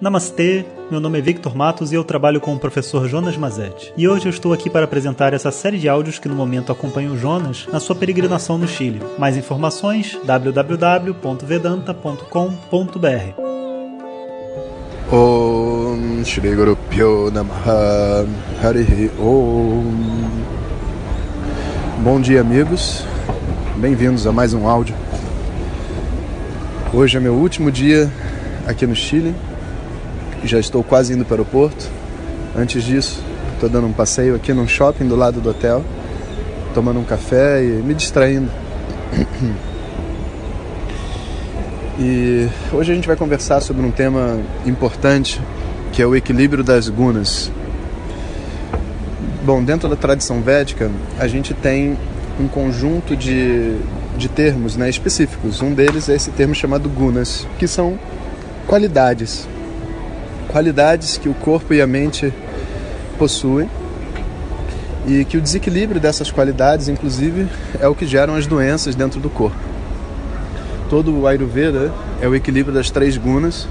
Namastê, meu nome é Victor Matos e eu trabalho com o professor Jonas Mazetti. E hoje eu estou aqui para apresentar essa série de áudios que no momento acompanham o Jonas na sua peregrinação no Chile. Mais informações www.vedanta.com.br. Om Shri Guru Pyo Namaha Harihi Om Bom dia amigos, bem-vindos a mais um áudio. Hoje é meu último dia aqui no Chile já estou quase indo para o aeroporto. Antes disso, estou dando um passeio aqui num shopping do lado do hotel, tomando um café e me distraindo. E hoje a gente vai conversar sobre um tema importante, que é o equilíbrio das gunas. Bom, dentro da tradição védica, a gente tem um conjunto de, de termos né, específicos. Um deles é esse termo chamado gunas, que são qualidades qualidades que o corpo e a mente possuem e que o desequilíbrio dessas qualidades, inclusive, é o que geram as doenças dentro do corpo. Todo o Ayurveda é o equilíbrio das três gunas,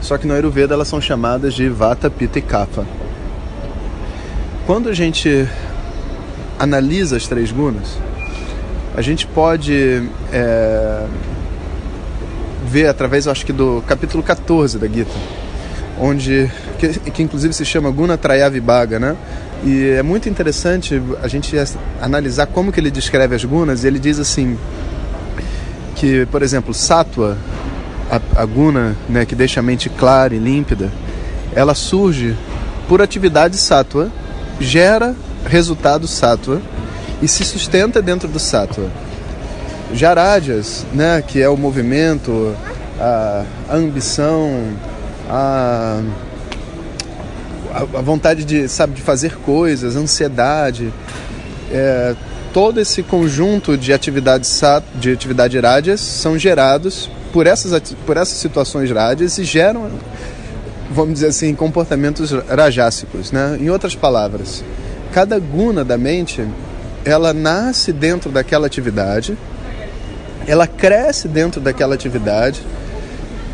só que no Ayurveda elas são chamadas de Vata, Pitta e Kapha. Quando a gente analisa as três gunas, a gente pode é, ver através, acho que do capítulo 14 da Gita, onde que, que inclusive se chama Guna Trayavibhaga, né? E é muito interessante a gente analisar como que ele descreve as gunas. Ele diz assim que, por exemplo, sattva, a, a guna, né, que deixa a mente clara e límpida, ela surge por atividade sattva, gera resultado sattva e se sustenta dentro do sattva. Jarajas, né, que é o movimento, a, a ambição, a, a vontade de, sabe, de fazer coisas, ansiedade, é, todo esse conjunto de atividades de atividade rádias são gerados por essas, por essas situações rádias e geram, vamos dizer assim, comportamentos rajássicos. Né? Em outras palavras, cada guna da mente ela nasce dentro daquela atividade, ela cresce dentro daquela atividade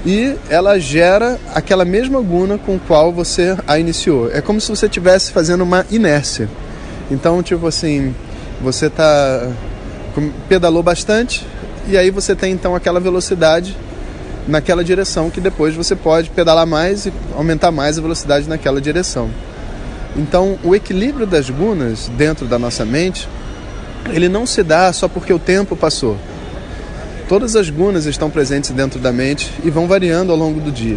e ela gera aquela mesma guna com qual você a iniciou. É como se você estivesse fazendo uma inércia. Então, tipo assim, você tá pedalou bastante e aí você tem então aquela velocidade naquela direção que depois você pode pedalar mais e aumentar mais a velocidade naquela direção. Então, o equilíbrio das gunas dentro da nossa mente, ele não se dá só porque o tempo passou. Todas as gunas estão presentes dentro da mente e vão variando ao longo do dia,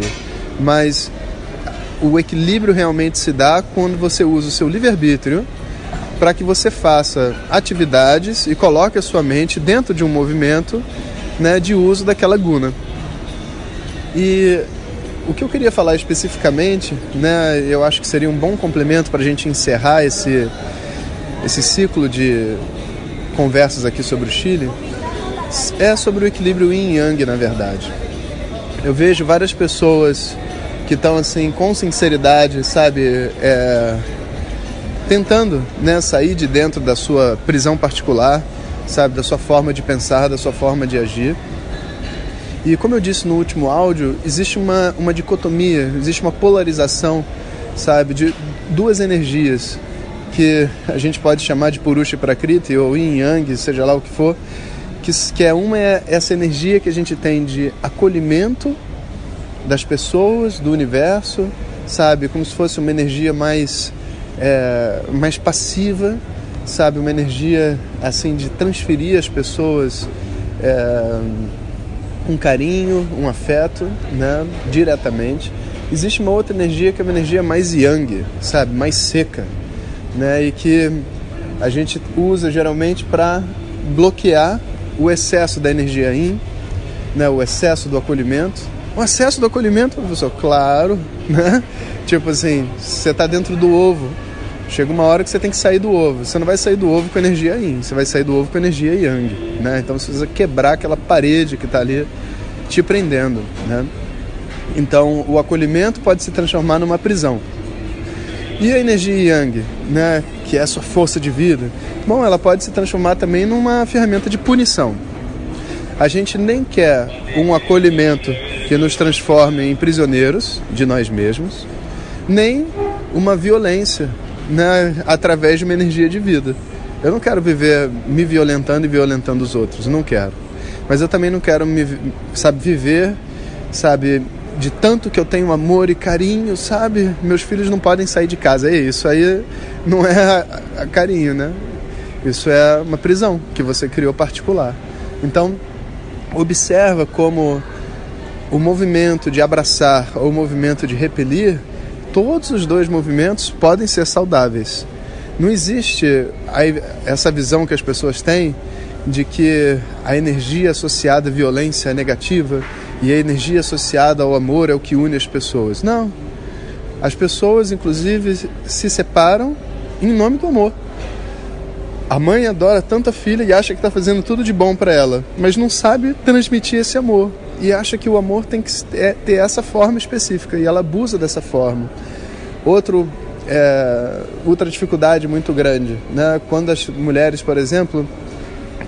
mas o equilíbrio realmente se dá quando você usa o seu livre-arbítrio para que você faça atividades e coloque a sua mente dentro de um movimento né, de uso daquela guna. E o que eu queria falar especificamente, né, eu acho que seria um bom complemento para a gente encerrar esse, esse ciclo de conversas aqui sobre o Chile, é sobre o equilíbrio yin yang, na verdade. Eu vejo várias pessoas que estão assim com sinceridade, sabe, é, tentando né, sair de dentro da sua prisão particular, sabe, da sua forma de pensar, da sua forma de agir. E como eu disse no último áudio, existe uma, uma dicotomia, existe uma polarização, sabe, de duas energias que a gente pode chamar de Purusha e Prakriti ou Yin Yang, seja lá o que for, que, que é uma é essa energia que a gente tem de acolhimento das pessoas, do universo, sabe? Como se fosse uma energia mais, é, mais passiva, sabe? Uma energia assim de transferir as pessoas é, um carinho, um afeto, né? Diretamente. Existe uma outra energia que é uma energia mais yang, sabe? Mais seca, né? E que a gente usa geralmente para bloquear o excesso da energia yin, né, o excesso do acolhimento. O excesso do acolhimento, professor, claro, né? Tipo assim, você está dentro do ovo, chega uma hora que você tem que sair do ovo. Você não vai sair do ovo com energia yin, você vai sair do ovo com energia yang, né? Então você precisa quebrar aquela parede que está ali te prendendo, né? Então o acolhimento pode se transformar numa prisão. E a energia yang, né, que é a sua força de vida, bom, ela pode se transformar também numa ferramenta de punição. A gente nem quer um acolhimento que nos transforme em prisioneiros de nós mesmos, nem uma violência né, através de uma energia de vida. Eu não quero viver me violentando e violentando os outros, não quero. Mas eu também não quero me, sabe, viver, sabe, de tanto que eu tenho amor e carinho, sabe? Meus filhos não podem sair de casa. É isso aí não é carinho, né? Isso é uma prisão que você criou particular. Então, observa como o movimento de abraçar ou o movimento de repelir, todos os dois movimentos podem ser saudáveis. Não existe essa visão que as pessoas têm de que a energia associada à violência é negativa e a energia associada ao amor é o que une as pessoas. Não. As pessoas, inclusive, se separam em nome do amor. A mãe adora tanto a filha e acha que está fazendo tudo de bom para ela, mas não sabe transmitir esse amor e acha que o amor tem que é, ter essa forma específica e ela abusa dessa forma. Outro é, outra dificuldade muito grande, né? Quando as mulheres, por exemplo,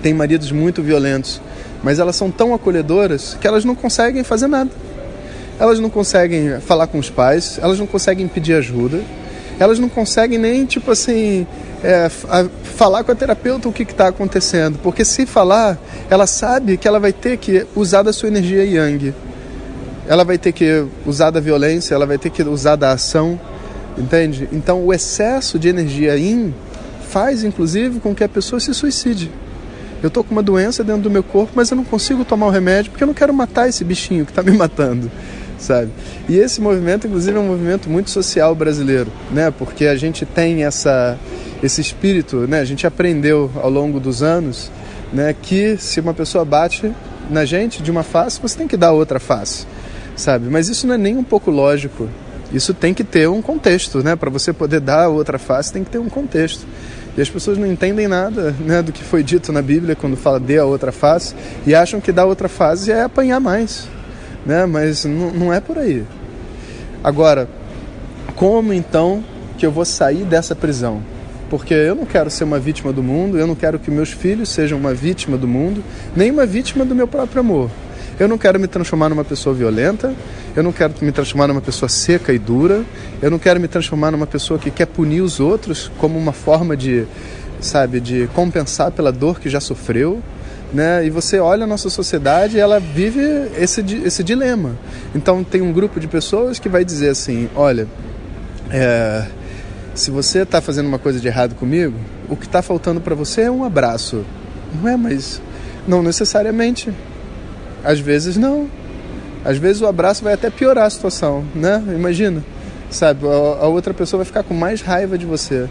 têm maridos muito violentos, mas elas são tão acolhedoras que elas não conseguem fazer nada. Elas não conseguem falar com os pais, elas não conseguem pedir ajuda, elas não conseguem nem, tipo assim, é, falar com a terapeuta o que está acontecendo. Porque se falar, ela sabe que ela vai ter que usar da sua energia yang. Ela vai ter que usar da violência, ela vai ter que usar da ação, entende? Então o excesso de energia yin faz, inclusive, com que a pessoa se suicide. Eu estou com uma doença dentro do meu corpo, mas eu não consigo tomar o remédio porque eu não quero matar esse bichinho que está me matando sabe? E esse movimento, inclusive, é um movimento muito social brasileiro, né? Porque a gente tem essa esse espírito, né? A gente aprendeu ao longo dos anos, né, que se uma pessoa bate na gente de uma face, você tem que dar outra face, sabe? Mas isso não é nem um pouco lógico. Isso tem que ter um contexto, né? Para você poder dar outra face, tem que ter um contexto. E as pessoas não entendem nada né, do que foi dito na Bíblia quando fala dê a outra face e acham que dar outra face é apanhar mais né? Mas não é por aí. Agora, como então que eu vou sair dessa prisão? Porque eu não quero ser uma vítima do mundo, eu não quero que meus filhos sejam uma vítima do mundo, nem uma vítima do meu próprio amor. Eu não quero me transformar numa pessoa violenta, eu não quero me transformar numa pessoa seca e dura, eu não quero me transformar numa pessoa que quer punir os outros como uma forma de, sabe, de compensar pela dor que já sofreu né? E você olha a nossa sociedade, ela vive esse, esse dilema. Então tem um grupo de pessoas que vai dizer assim, olha, é, se você está fazendo uma coisa de errado comigo, o que está faltando para você é um abraço. Não é, mas não necessariamente. Às vezes não. Às vezes o abraço vai até piorar a situação, né? Imagina, sabe? A, outra pessoa vai ficar com mais raiva de você.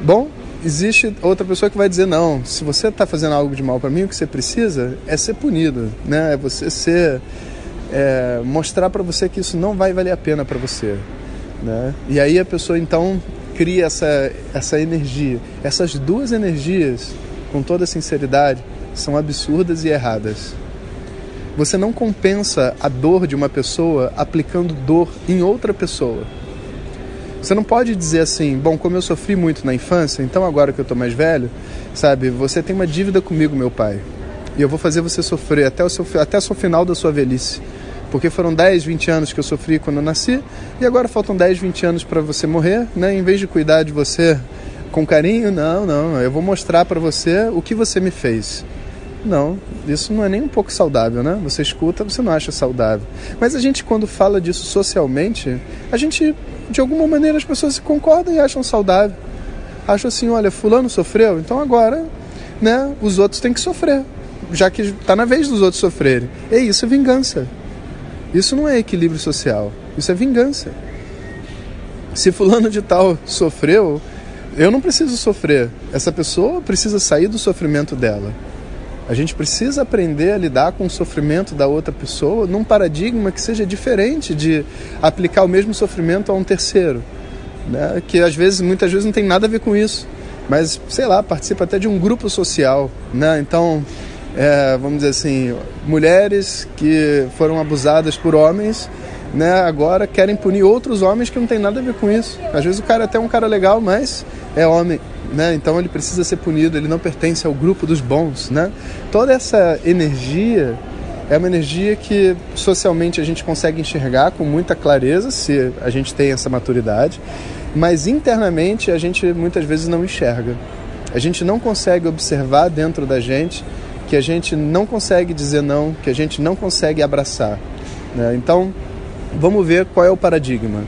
Bom, existe outra pessoa que vai dizer não se você está fazendo algo de mal para mim o que você precisa é ser punido né é você ser é, mostrar para você que isso não vai valer a pena para você né e aí a pessoa então cria essa essa energia essas duas energias com toda sinceridade são absurdas e erradas você não compensa a dor de uma pessoa aplicando dor em outra pessoa você não pode dizer assim, bom, como eu sofri muito na infância, então agora que eu estou mais velho, sabe, você tem uma dívida comigo, meu pai. E eu vou fazer você sofrer até o, seu, até o final da sua velhice. Porque foram 10, 20 anos que eu sofri quando eu nasci, e agora faltam 10, 20 anos para você morrer, né? Em vez de cuidar de você com carinho, não, não, eu vou mostrar para você o que você me fez. Não, isso não é nem um pouco saudável, né? Você escuta, você não acha saudável. Mas a gente, quando fala disso socialmente, a gente, de alguma maneira, as pessoas concordam e acham saudável. Acham assim, olha, fulano sofreu, então agora, né, os outros têm que sofrer, já que está na vez dos outros sofrerem. E isso é vingança. Isso não é equilíbrio social, isso é vingança. Se fulano de tal sofreu, eu não preciso sofrer. Essa pessoa precisa sair do sofrimento dela. A gente precisa aprender a lidar com o sofrimento da outra pessoa num paradigma que seja diferente de aplicar o mesmo sofrimento a um terceiro, né? que às vezes, muitas vezes não tem nada a ver com isso, mas sei lá, participa até de um grupo social, né? Então, é, vamos dizer assim, mulheres que foram abusadas por homens, né? Agora querem punir outros homens que não tem nada a ver com isso. Às vezes o cara é até um cara legal, mas é homem né? Então ele precisa ser punido, ele não pertence ao grupo dos bons, né? Toda essa energia É uma energia que socialmente a gente consegue enxergar com muita clareza se a gente tem essa maturidade, mas internamente a gente muitas vezes não enxerga. A gente não consegue observar dentro da gente que a gente não consegue dizer não, que a gente não consegue abraçar. Né? Então, vamos ver qual é o paradigma.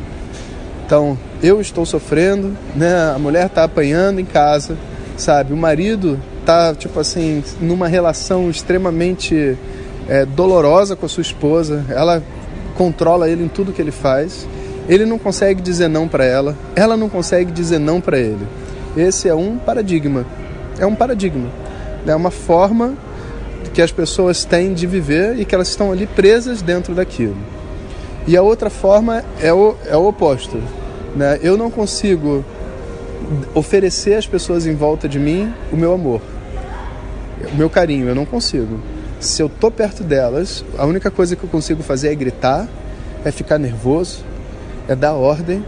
Então, eu estou sofrendo, né? a mulher está apanhando em casa, sabe? O marido está, tipo assim, numa relação extremamente é, dolorosa com a sua esposa, ela controla ele em tudo que ele faz. Ele não consegue dizer não para ela, ela não consegue dizer não para ele. Esse é um paradigma. É um paradigma. É uma forma que as pessoas têm de viver e que elas estão ali presas dentro daquilo. E a outra forma é o, é o oposto. Né? Eu não consigo oferecer às pessoas em volta de mim o meu amor, o meu carinho. Eu não consigo. Se eu tô perto delas, a única coisa que eu consigo fazer é gritar, é ficar nervoso, é dar ordem,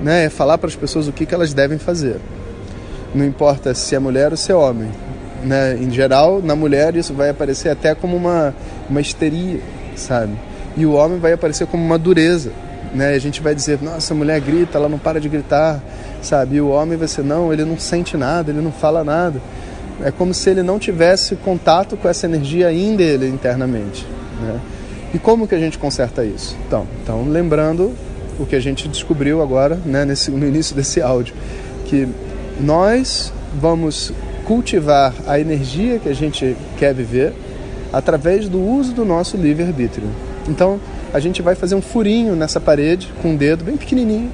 né? é falar para as pessoas o que, que elas devem fazer. Não importa se é mulher ou se é homem. Né? Em geral, na mulher isso vai aparecer até como uma, uma histeria, sabe? E o homem vai aparecer como uma dureza. Né? A gente vai dizer, nossa, a mulher grita, ela não para de gritar, sabe? E o homem vai ser, não, ele não sente nada, ele não fala nada. É como se ele não tivesse contato com essa energia ainda dele internamente. Né? E como que a gente conserta isso? Então, então lembrando o que a gente descobriu agora, né, nesse, no início desse áudio, que nós vamos cultivar a energia que a gente quer viver através do uso do nosso livre-arbítrio. Então, a gente vai fazer um furinho nessa parede com um dedo bem pequenininho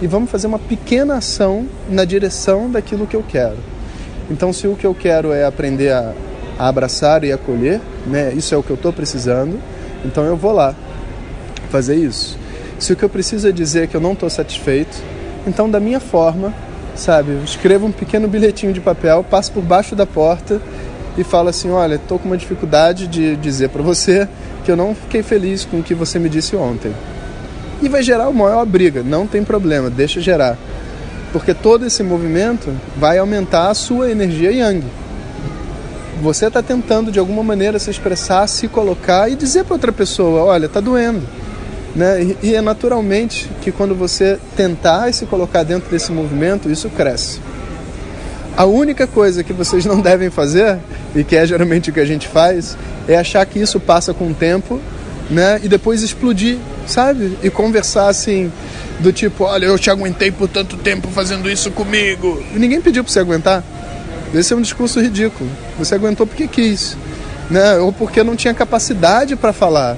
e vamos fazer uma pequena ação na direção daquilo que eu quero. Então, se o que eu quero é aprender a, a abraçar e acolher, né, isso é o que eu estou precisando, então eu vou lá fazer isso. Se o que eu preciso é dizer que eu não estou satisfeito, então, da minha forma, sabe, eu escrevo um pequeno bilhetinho de papel, passo por baixo da porta e falo assim: olha, estou com uma dificuldade de dizer para você que eu não fiquei feliz com o que você me disse ontem. E vai gerar uma maior briga, não tem problema, deixa gerar porque todo esse movimento vai aumentar a sua energia yang. Você está tentando de alguma maneira se expressar, se colocar e dizer para outra pessoa: olha, está doendo. Né? E, é naturalmente que quando você tentar se colocar dentro desse movimento, isso cresce. A única coisa que vocês não devem fazer, e que é geralmente o que a gente faz, é achar que isso passa com o tempo né? e depois explodir, sabe? E conversar assim, do tipo, olha, eu te aguentei por tanto tempo fazendo isso comigo. E ninguém pediu para você aguentar. Esse é um discurso ridículo. Você aguentou porque quis, né? Ou porque não tinha capacidade para falar.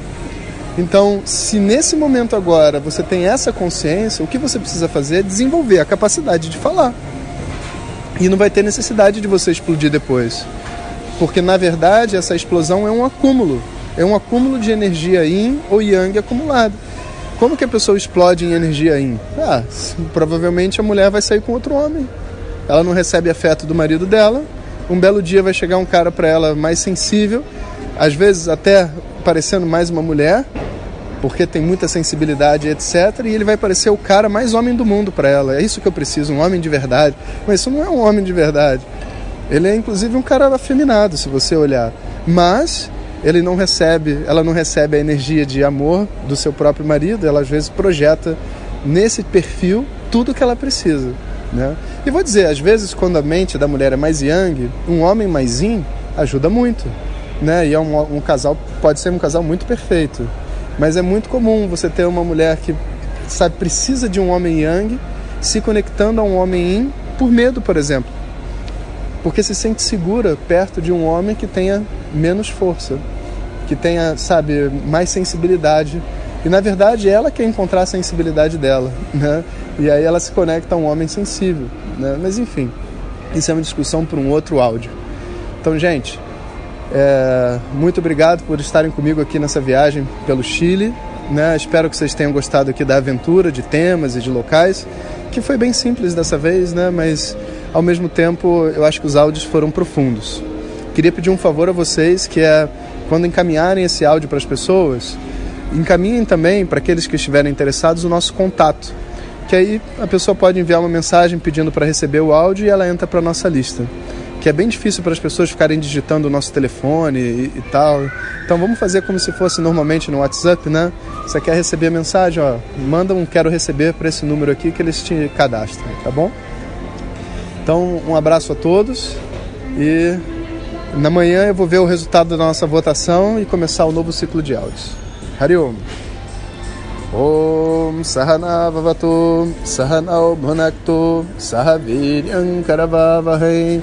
Então, se nesse momento agora você tem essa consciência, o que você precisa fazer é desenvolver a capacidade de falar. E não vai ter necessidade de você explodir depois. Porque na verdade essa explosão é um acúmulo. É um acúmulo de energia yin ou yang acumulada. Como que a pessoa explode em energia yin? Ah, provavelmente a mulher vai sair com outro homem. Ela não recebe afeto do marido dela. Um belo dia vai chegar um cara para ela mais sensível, às vezes até parecendo mais uma mulher, porque tem muita sensibilidade, etc. E ele vai parecer o cara mais homem do mundo para ela. É isso que eu preciso, um homem de verdade. Mas isso não é um homem de verdade. Ele é inclusive um cara afeminado, se você olhar. Mas ele não recebe, ela não recebe a energia de amor do seu próprio marido, ela às vezes projeta nesse perfil tudo que ela precisa, né? E vou dizer, às vezes quando a mente da mulher é mais yang, um homem mais yin ajuda muito, né? E é um, um casal pode ser um casal muito perfeito, mas é muito comum você ter uma mulher que sabe precisa de um homem yang se conectando a um homem yin por medo, por exemplo porque se sente segura perto de um homem que tenha menos força, que tenha, sabe, mais sensibilidade. E na verdade ela quer encontrar a sensibilidade dela, né? E aí ela se conecta a um homem sensível, né? Mas enfim, isso é uma discussão para um outro áudio. Então, gente, é, muito obrigado por estarem comigo aqui nessa viagem pelo Chile. Né? Espero que vocês tenham gostado aqui da aventura, de temas e de locais, que foi bem simples dessa vez, né? Mas ao mesmo tempo eu acho que os áudios foram profundos. Queria pedir um favor a vocês, que é quando encaminharem esse áudio para as pessoas, encaminhem também para aqueles que estiverem interessados o nosso contato, que aí a pessoa pode enviar uma mensagem pedindo para receber o áudio e ela entra para a nossa lista, que é bem difícil para as pessoas ficarem digitando o nosso telefone e, e, tal. Então vamos fazer como se fosse normalmente no WhatsApp, né? Você quer receber a mensagem, ó, manda um quero receber para esse número aqui que eles te cadastram, tá bom? Então, um abraço a todos e na manhã eu vou ver o resultado da nossa votação e começar o novo ciclo de áudios. Hariom. Om Sahana Vavatu Sahanao Bhunaktu Sahaviryam Karavavahai